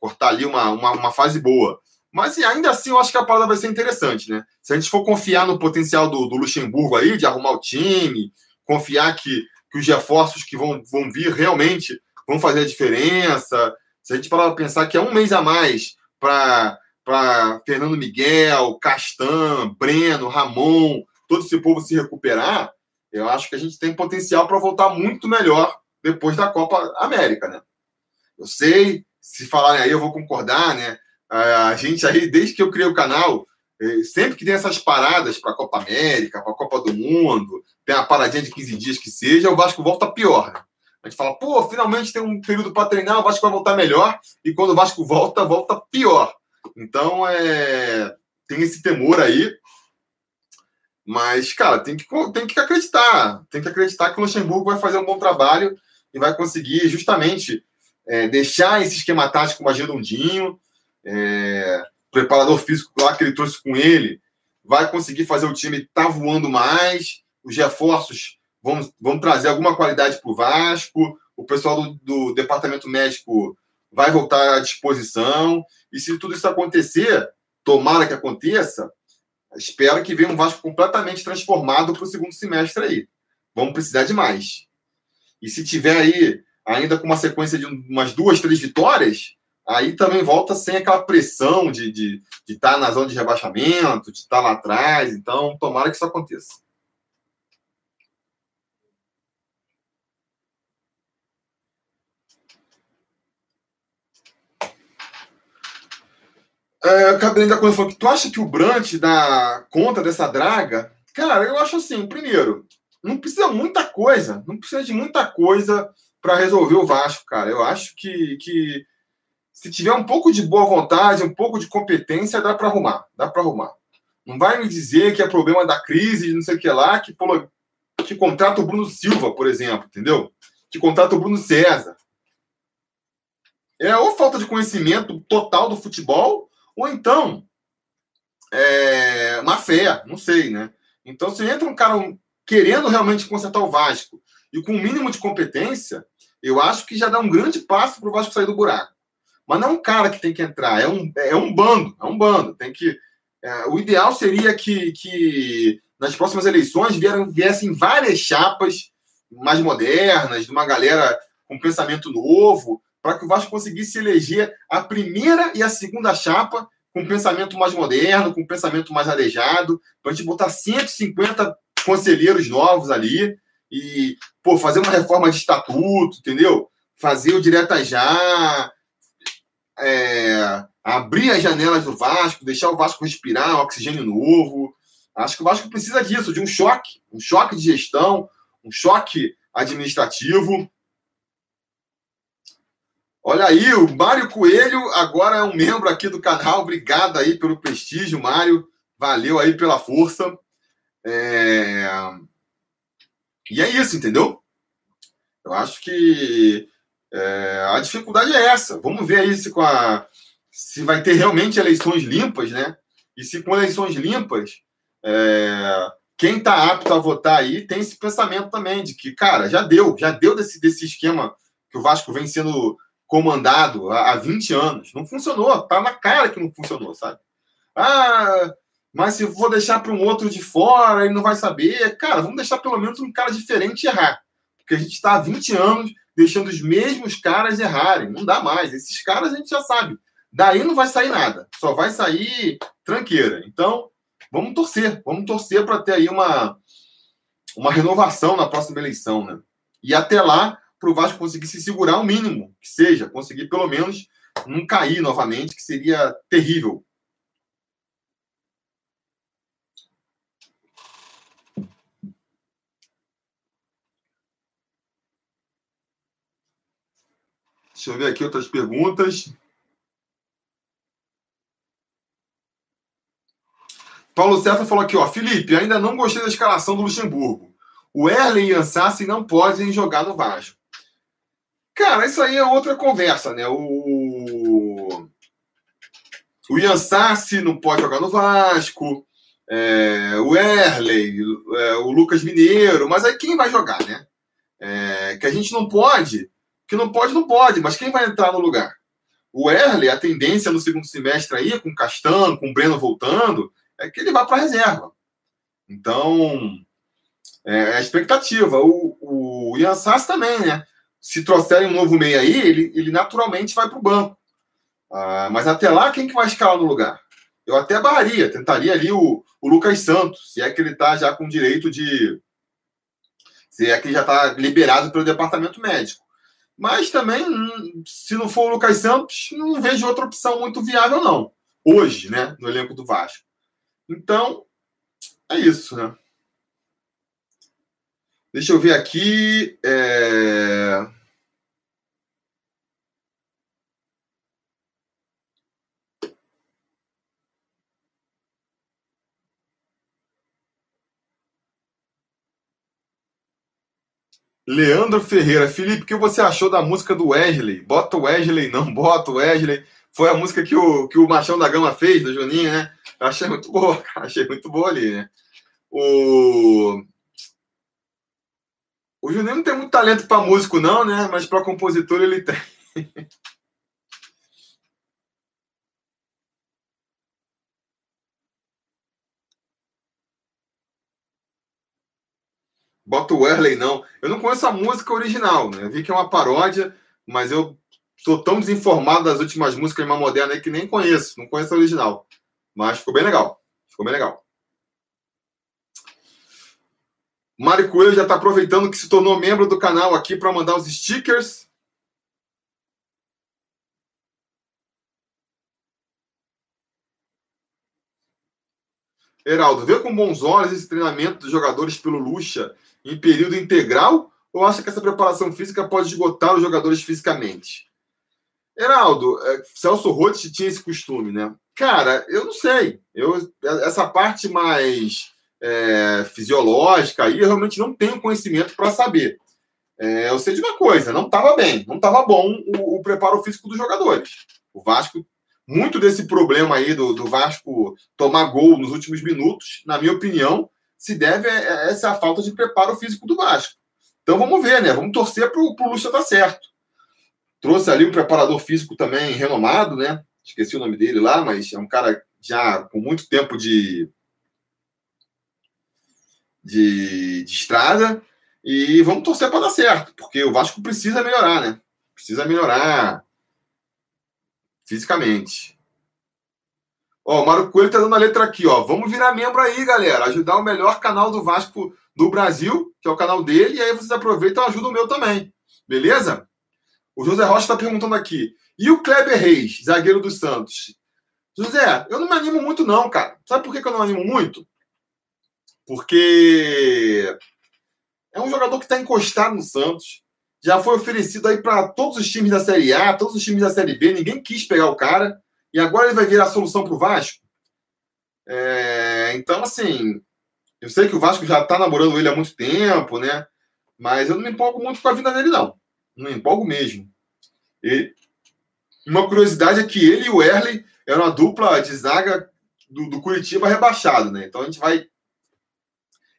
cortar ali uma, uma, uma fase boa. Mas ainda assim, eu acho que a parada vai ser interessante, né? Se a gente for confiar no potencial do, do Luxemburgo aí, de arrumar o time, confiar que, que os reforços que vão, vão vir realmente vão fazer a diferença. Se a gente parar para pensar que é um mês a mais para Fernando Miguel, Castan, Breno, Ramon, todo esse povo se recuperar, eu acho que a gente tem potencial para voltar muito melhor depois da Copa América, né? Eu sei, se falarem aí, eu vou concordar, né? A gente aí, desde que eu criei o canal, eh, sempre que tem essas paradas para a Copa América, para a Copa do Mundo, tem uma paradinha de 15 dias que seja, o Vasco volta pior, né? A gente fala, pô, finalmente tem um período para treinar, o Vasco vai voltar melhor, e quando o Vasco volta, volta pior. Então, é... tem esse temor aí. Mas, cara, tem que, tem que acreditar. Tem que acreditar que o Luxemburgo vai fazer um bom trabalho vai conseguir justamente é, deixar esse esquema tático mais redondinho. É, o preparador físico lá que ele trouxe com ele vai conseguir fazer o time estar tá voando mais. Os reforços vão, vão trazer alguma qualidade para o Vasco. O pessoal do, do departamento médico vai voltar à disposição. E se tudo isso acontecer, tomara que aconteça, espero que venha um Vasco completamente transformado para o segundo semestre aí. Vamos precisar de mais. E se tiver aí, ainda com uma sequência de umas duas, três vitórias, aí também volta sem aquela pressão de estar de, de tá na zona de rebaixamento, de estar tá lá atrás. Então, tomara que isso aconteça. É, o Cabelinho da Coisa falou que tu acha que o Brant dá conta dessa draga? Cara, eu acho assim, primeiro, não precisa muita coisa, não precisa de muita coisa para resolver o Vasco, cara. Eu acho que, que se tiver um pouco de boa vontade, um pouco de competência, dá para arrumar, dá para arrumar. Não vai me dizer que é problema da crise, não sei o que lá, que, que contrata o Bruno Silva, por exemplo, entendeu? Que contrata o Bruno César. É ou falta de conhecimento total do futebol, ou então é, má fé, não sei, né? Então, se entra um cara querendo realmente consertar o Vasco e com o um mínimo de competência, eu acho que já dá um grande passo para o Vasco sair do buraco. Mas não é um cara que tem que entrar, é um, é um bando, é um bando. Tem que. É, o ideal seria que, que nas próximas eleições vieram, viessem várias chapas mais modernas, de uma galera com pensamento novo, para que o Vasco conseguisse eleger a primeira e a segunda chapa com pensamento mais moderno, com pensamento mais arejado, para a gente botar 150 conselheiros novos ali e, pô, fazer uma reforma de estatuto, entendeu? Fazer o direta já, é, abrir as janelas do Vasco, deixar o Vasco respirar, um oxigênio novo. Acho que o Vasco precisa disso, de um choque, um choque de gestão, um choque administrativo. Olha aí, o Mário Coelho agora é um membro aqui do canal. Obrigado aí pelo prestígio, Mário. Valeu aí pela força. É... E é isso, entendeu? Eu acho que é, a dificuldade é essa. Vamos ver aí se, a, se vai ter realmente eleições limpas, né? E se com eleições limpas, é, quem está apto a votar aí tem esse pensamento também de que, cara, já deu, já deu desse, desse esquema que o Vasco vem sendo comandado há, há 20 anos. Não funcionou, tá na cara que não funcionou, sabe? Ah, mas se vou deixar para um outro de fora, ele não vai saber. Cara, vamos deixar pelo menos um cara diferente errar. Porque a gente está há 20 anos deixando os mesmos caras errarem. Não dá mais. Esses caras a gente já sabe. Daí não vai sair nada. Só vai sair tranqueira. Então, vamos torcer. Vamos torcer para ter aí uma, uma renovação na próxima eleição, né? E até lá, para o Vasco conseguir se segurar o mínimo, que seja, conseguir pelo menos não cair novamente, que seria terrível Deixa eu ver aqui outras perguntas. Paulo César falou aqui, ó. Felipe, ainda não gostei da escalação do Luxemburgo. o Erlen e Ansassi não podem jogar no Vasco. Cara, isso aí é outra conversa, né? O, o Ian Sassi não pode jogar no Vasco, é... o Erley, é... o Lucas Mineiro, mas aí quem vai jogar, né? É... Que a gente não pode, que não pode, não pode, mas quem vai entrar no lugar? O Erley, a tendência no segundo semestre aí, com o Castano, com o Breno voltando, é que ele vá para a reserva. Então, é a expectativa. O, o Ian Sassi também, né? se trouxerem um novo meia aí, ele, ele naturalmente vai para o banco. Ah, mas até lá, quem que vai escalar no lugar? Eu até barraria, tentaria ali o, o Lucas Santos, se é que ele está já com direito de. Se é que ele já está liberado pelo departamento médico. Mas também, se não for o Lucas Santos, não vejo outra opção muito viável, não. Hoje, né? No elenco do Vasco. Então, é isso, né? Deixa eu ver aqui. É... Leandro Ferreira. Felipe, o que você achou da música do Wesley? Bota o Wesley, não bota o Wesley. Foi a música que o, que o Machão da Gama fez, do Juninho, né? Eu achei muito boa, cara. Achei muito boa ali, né? O... O Juninho não tem muito talento para músico, não, né? Mas para compositor ele tem. Bota o Werley, não. Eu não conheço a música original, né? Eu vi que é uma paródia, mas eu estou tão desinformado das últimas músicas mais modernas aí que nem conheço. Não conheço a original. Mas ficou bem legal. Ficou bem legal. Mário Coelho já está aproveitando que se tornou membro do canal aqui para mandar os stickers. Heraldo, vê com bons olhos esse treinamento dos jogadores pelo Lucha em período integral ou acha que essa preparação física pode esgotar os jogadores fisicamente? Heraldo, é, Celso Rotti tinha esse costume, né? Cara, eu não sei. Eu, essa parte mais é, fisiológica, aí eu realmente não tenho conhecimento para saber. É, eu sei de uma coisa, não estava bem, não estava bom o, o, preparo físico dos jogadores. O Vasco, muito desse problema aí do, do, Vasco tomar gol nos últimos minutos, na minha opinião, se deve a essa falta de preparo físico do Vasco. Então vamos ver, né? Vamos torcer para o Lucha dar certo. Trouxe ali um preparador físico também renomado, né? Esqueci o nome dele lá, mas é um cara já com muito tempo de, de, de estrada e vamos torcer para dar certo, porque o Vasco precisa melhorar, né? Precisa melhorar fisicamente. Ó, o Mário Coelho tá dando a letra aqui, ó. Vamos virar membro aí, galera. Ajudar o melhor canal do Vasco do Brasil, que é o canal dele, e aí vocês aproveitam e ajudam o meu também. Beleza? O José Rocha está perguntando aqui. E o Kleber Reis, zagueiro do Santos? José, eu não me animo muito, não, cara. Sabe por que eu não animo muito? porque é um jogador que está encostado no Santos. Já foi oferecido aí para todos os times da Série A, todos os times da Série B. Ninguém quis pegar o cara. E agora ele vai virar a solução para o Vasco. É, então, assim, eu sei que o Vasco já está namorando ele há muito tempo, né? Mas eu não me empolgo muito com a vida dele, não. Não me empolgo mesmo. E uma curiosidade é que ele e o Erley eram a dupla de zaga do, do Curitiba rebaixado, né? Então a gente vai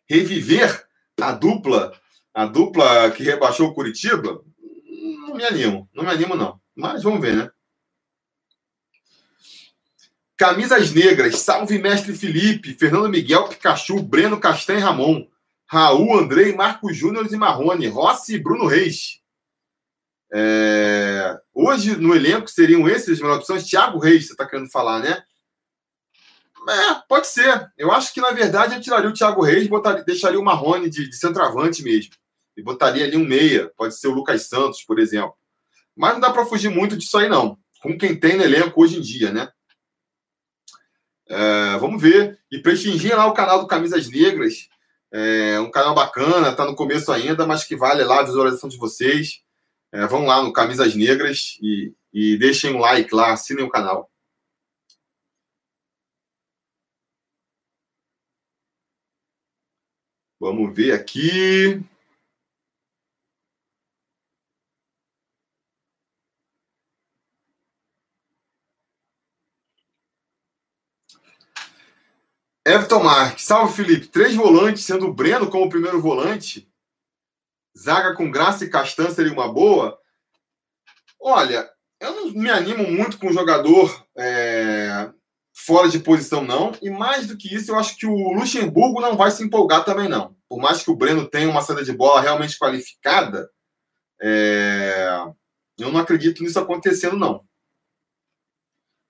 reviver a dupla, a dupla que rebaixou o Curitiba, não me animo, não me animo não. Mas vamos ver, né? Camisas negras, salve mestre Felipe, Fernando Miguel, Pikachu, Breno Castanho Ramon, Raul, Andrei, Marcos Júnior e Marrone, Rossi e Bruno Reis. É... Hoje no elenco seriam esses as melhores opções. Thiago Reis, você está querendo falar, né? É, pode ser. Eu acho que, na verdade, eu tiraria o Thiago Reis botaria, deixaria o Marrone de, de centroavante mesmo. E botaria ali um meia. Pode ser o Lucas Santos, por exemplo. Mas não dá para fugir muito disso aí, não. Com quem tem no elenco hoje em dia, né? É, vamos ver. E prestigiem lá o canal do Camisas Negras. É um canal bacana, tá no começo ainda, mas que vale lá a visualização de vocês. É, vão lá no Camisas Negras e, e deixem um like lá, assinem o canal. Vamos ver aqui. Everton Marques, salve Felipe. Três volantes, sendo o Breno como primeiro volante. Zaga com graça e castanha seria uma boa. Olha, eu não me animo muito com o jogador é, fora de posição, não. E mais do que isso, eu acho que o Luxemburgo não vai se empolgar também, não. Por mais que o Breno tenha uma saída de bola realmente qualificada, é, eu não acredito nisso acontecendo, não.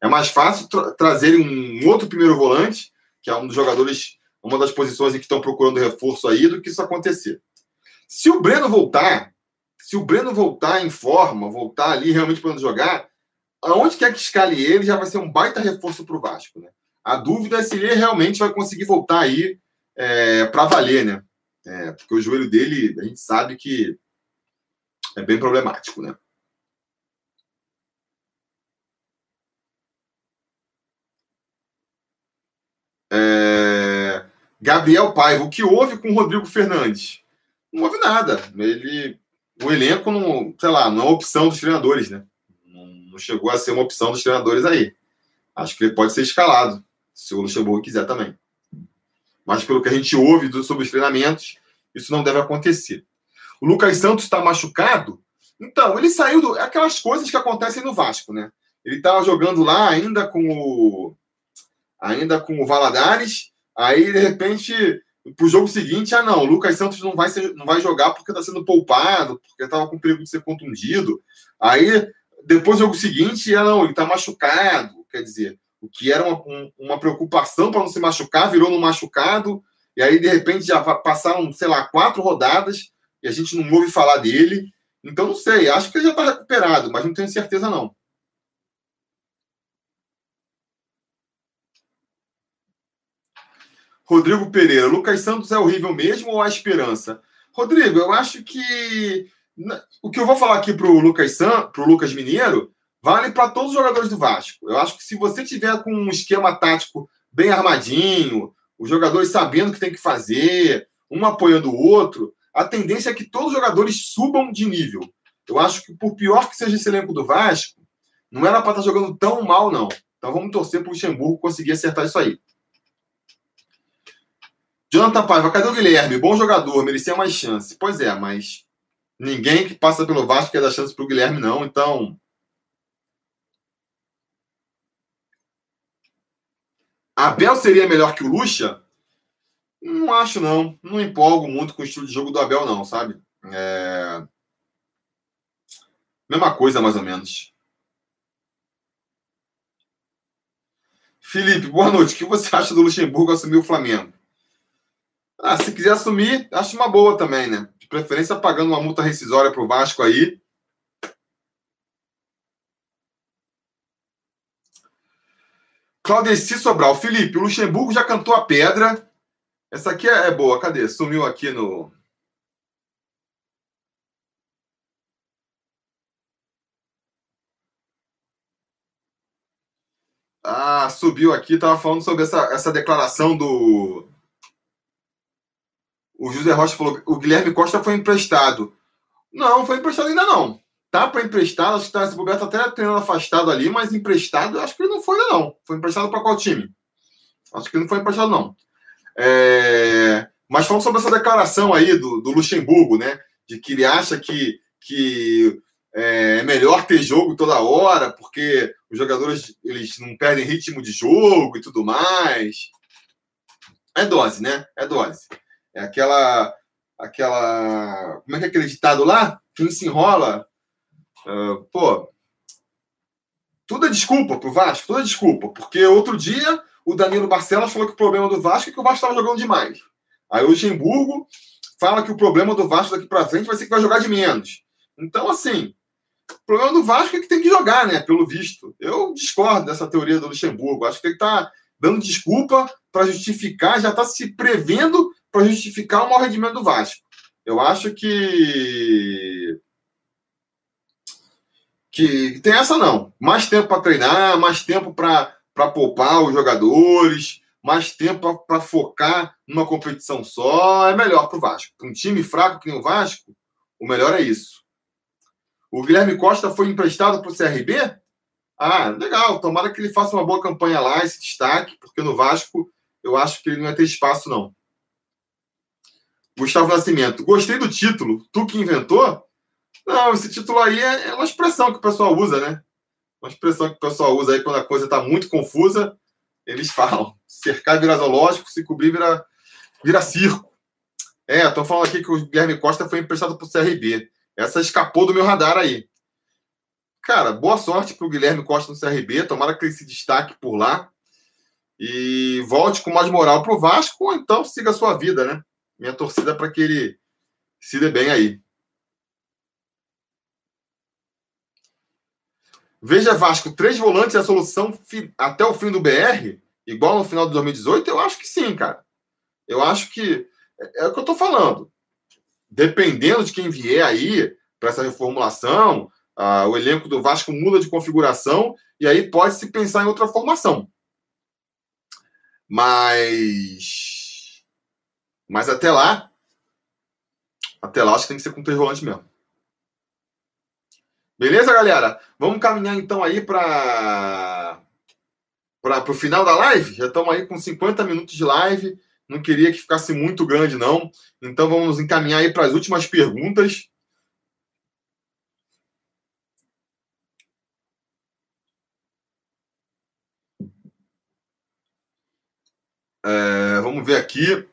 É mais fácil tra trazer um outro primeiro volante que é um dos jogadores, uma das posições em que estão procurando reforço aí, do que isso acontecer. Se o Breno voltar, se o Breno voltar em forma, voltar ali realmente podendo jogar, aonde quer que escale ele, já vai ser um baita reforço para o Vasco, né? A dúvida é se ele realmente vai conseguir voltar aí é, para valer, né? É, porque o joelho dele, a gente sabe que é bem problemático, né? É... Gabriel Paiva, o que houve com o Rodrigo Fernandes? Não houve nada. Ele, o elenco não, sei lá, não é opção dos treinadores, né? Não chegou a ser uma opção dos treinadores aí. Acho que ele pode ser escalado, se o Luxemburgo quiser também. Mas pelo que a gente ouve sobre os treinamentos, isso não deve acontecer. O Lucas Santos está machucado? Então, ele saiu do. Aquelas coisas que acontecem no Vasco, né? Ele estava jogando lá ainda com o ainda com o Valadares. Aí, de repente, para o jogo seguinte, ah, não, o Lucas Santos não vai, ser, não vai jogar porque está sendo poupado, porque estava com perigo de ser contundido. Aí, depois do jogo seguinte, ah, não, ele está machucado. Quer dizer, o que era uma, um, uma preocupação para não se machucar, virou no machucado. E aí, de repente, já passaram, sei lá, quatro rodadas e a gente não ouve falar dele. Então, não sei, acho que ele já está recuperado, mas não tenho certeza, não. Rodrigo Pereira, Lucas Santos é horrível mesmo ou há esperança? Rodrigo, eu acho que o que eu vou falar aqui para o Lucas San, pro Lucas Mineiro, vale para todos os jogadores do Vasco. Eu acho que se você tiver com um esquema tático bem armadinho, os jogadores sabendo o que tem que fazer, um apoiando o outro, a tendência é que todos os jogadores subam de nível. Eu acho que, por pior que seja esse elenco do Vasco, não era para estar tá jogando tão mal, não. Então vamos torcer para o Luxemburgo conseguir acertar isso aí. Jonathan Paiva, cadê o Guilherme? Bom jogador, merecia mais chance. Pois é, mas ninguém que passa pelo Vasco quer dar chance para o Guilherme, não. Então. Abel seria melhor que o Lucha? Não acho, não. Não empolgo muito com o estilo de jogo do Abel, não, sabe? É... Mesma coisa, mais ou menos. Felipe, boa noite. O que você acha do Luxemburgo assumir o Flamengo? Ah, se quiser assumir, acho uma boa também, né? De preferência pagando uma multa rescisória para o Vasco aí. Claudeci Sobral. Felipe, o Luxemburgo já cantou a pedra. Essa aqui é, é boa. Cadê? Sumiu aqui no. Ah, subiu aqui. Tava falando sobre essa, essa declaração do o José Rocha falou o Guilherme Costa foi emprestado. Não, foi emprestado ainda não. Tá para emprestado, acho que tá, esse lugar tá até treinando afastado ali, mas emprestado, acho que ele não foi ainda não. Foi emprestado para qual time? Acho que não foi emprestado não. É... Mas falando sobre essa declaração aí do, do Luxemburgo, né? De que ele acha que, que é, é melhor ter jogo toda hora, porque os jogadores eles não perdem ritmo de jogo e tudo mais. É dose, né? É dose. É aquela. aquela como é que é aquele ditado lá? Quem se enrola. Uh, pô. Tudo é desculpa pro Vasco, tudo é desculpa. Porque outro dia o Danilo Barcelos falou que o problema do Vasco é que o Vasco estava jogando demais. Aí o Luxemburgo fala que o problema do Vasco daqui para frente vai ser que vai jogar de menos. Então, assim, o problema do Vasco é que tem que jogar, né? Pelo visto. Eu discordo dessa teoria do Luxemburgo. Acho que ele está dando desculpa para justificar, já está se prevendo para justificar o mau rendimento do Vasco. Eu acho que que tem essa não. Mais tempo para treinar, mais tempo para poupar os jogadores, mais tempo para focar numa competição só, é melhor para o Vasco. Para um time fraco que nem o Vasco, o melhor é isso. O Guilherme Costa foi emprestado para o CRB? Ah, legal. Tomara que ele faça uma boa campanha lá, esse destaque, porque no Vasco eu acho que ele não vai ter espaço, não. Gustavo Nascimento. Gostei do título. Tu que inventou? Não, esse título aí é, é uma expressão que o pessoal usa, né? Uma expressão que o pessoal usa aí quando a coisa está muito confusa. Eles falam: cercar vira zoológico, se cobrir vira, vira circo. É, estão falando aqui que o Guilherme Costa foi emprestado para o CRB. Essa escapou do meu radar aí. Cara, boa sorte para o Guilherme Costa no CRB. Tomara que ele se destaque por lá. E volte com mais moral para o Vasco, ou então siga a sua vida, né? Minha torcida para que ele se dê bem aí. Veja, Vasco, três volantes é a solução até o fim do BR, igual no final de 2018? Eu acho que sim, cara. Eu acho que. É, é o que eu tô falando. Dependendo de quem vier aí para essa reformulação, ah, o elenco do Vasco muda de configuração e aí pode se pensar em outra formação. Mas. Mas até lá. Até lá, acho que tem que ser com três volantes mesmo. Beleza, galera? Vamos caminhar então aí para para o final da live. Já estamos aí com 50 minutos de live. Não queria que ficasse muito grande, não. Então vamos encaminhar aí para as últimas perguntas. É, vamos ver aqui.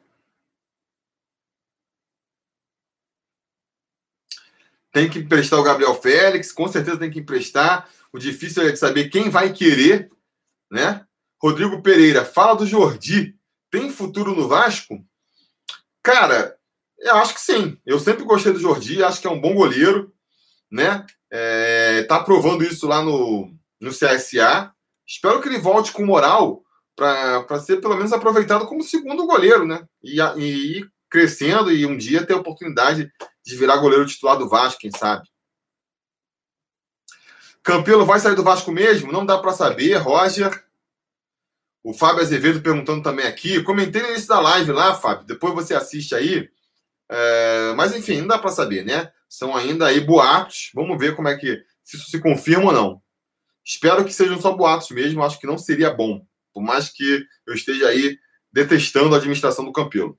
Tem que emprestar o Gabriel Félix, com certeza tem que emprestar. O difícil é de saber quem vai querer, né? Rodrigo Pereira, fala do Jordi. Tem futuro no Vasco? Cara, eu acho que sim. Eu sempre gostei do Jordi, acho que é um bom goleiro, né? É, tá provando isso lá no, no CSA. Espero que ele volte com moral para ser pelo menos aproveitado como segundo goleiro, né? E, e crescendo e um dia ter a oportunidade de virar goleiro titular do Vasco, quem sabe. Campelo vai sair do Vasco mesmo? Não dá para saber, Roger. O Fábio Azevedo perguntando também aqui. Comentei no início da live lá, Fábio. Depois você assiste aí. É... Mas enfim, não dá para saber, né? São ainda aí boatos. Vamos ver como é que se isso se confirma ou não. Espero que sejam só boatos mesmo. Acho que não seria bom. Por mais que eu esteja aí detestando a administração do Campelo.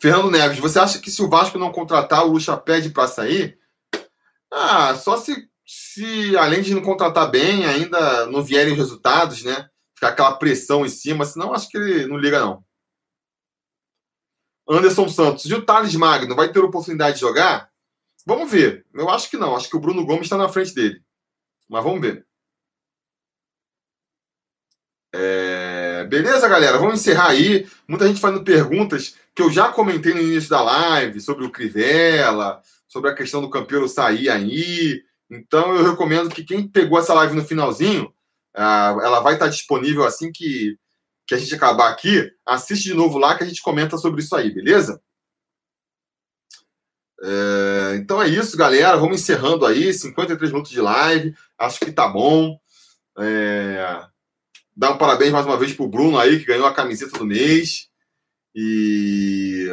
Fernando Neves, você acha que se o Vasco não contratar, o Lucha pede para sair? Ah, só se, se além de não contratar bem, ainda não vierem os resultados, né? Ficar aquela pressão em cima, senão acho que ele não liga, não. Anderson Santos, e o Thales Magno vai ter oportunidade de jogar? Vamos ver. Eu acho que não. Acho que o Bruno Gomes está na frente dele. Mas vamos ver. É... Beleza, galera? Vamos encerrar aí. Muita gente fazendo perguntas que eu já comentei no início da live sobre o Crivella, sobre a questão do Campeiro sair aí. Então eu recomendo que quem pegou essa live no finalzinho, ah, ela vai estar disponível assim que, que a gente acabar aqui. Assiste de novo lá que a gente comenta sobre isso aí, beleza? É, então é isso, galera. Vamos encerrando aí. 53 minutos de live. Acho que tá bom. É, dar um parabéns mais uma vez pro Bruno aí, que ganhou a camiseta do mês. E,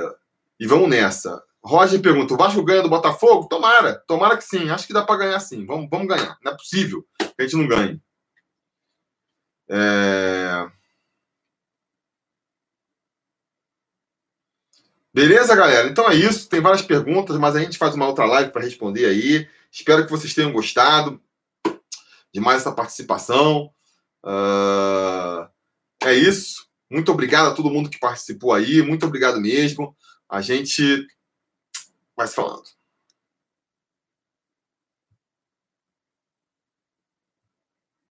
e vamos nessa. Roger pergunta: o Vasco ganha do Botafogo? Tomara, tomara que sim. Acho que dá para ganhar sim. Vamos, vamos ganhar. Não é possível que a gente não ganhe. É... Beleza, galera? Então é isso. Tem várias perguntas, mas a gente faz uma outra live para responder aí. Espero que vocês tenham gostado de mais essa participação. Uh... É isso. Muito obrigado a todo mundo que participou aí. Muito obrigado mesmo. A gente vai se falando.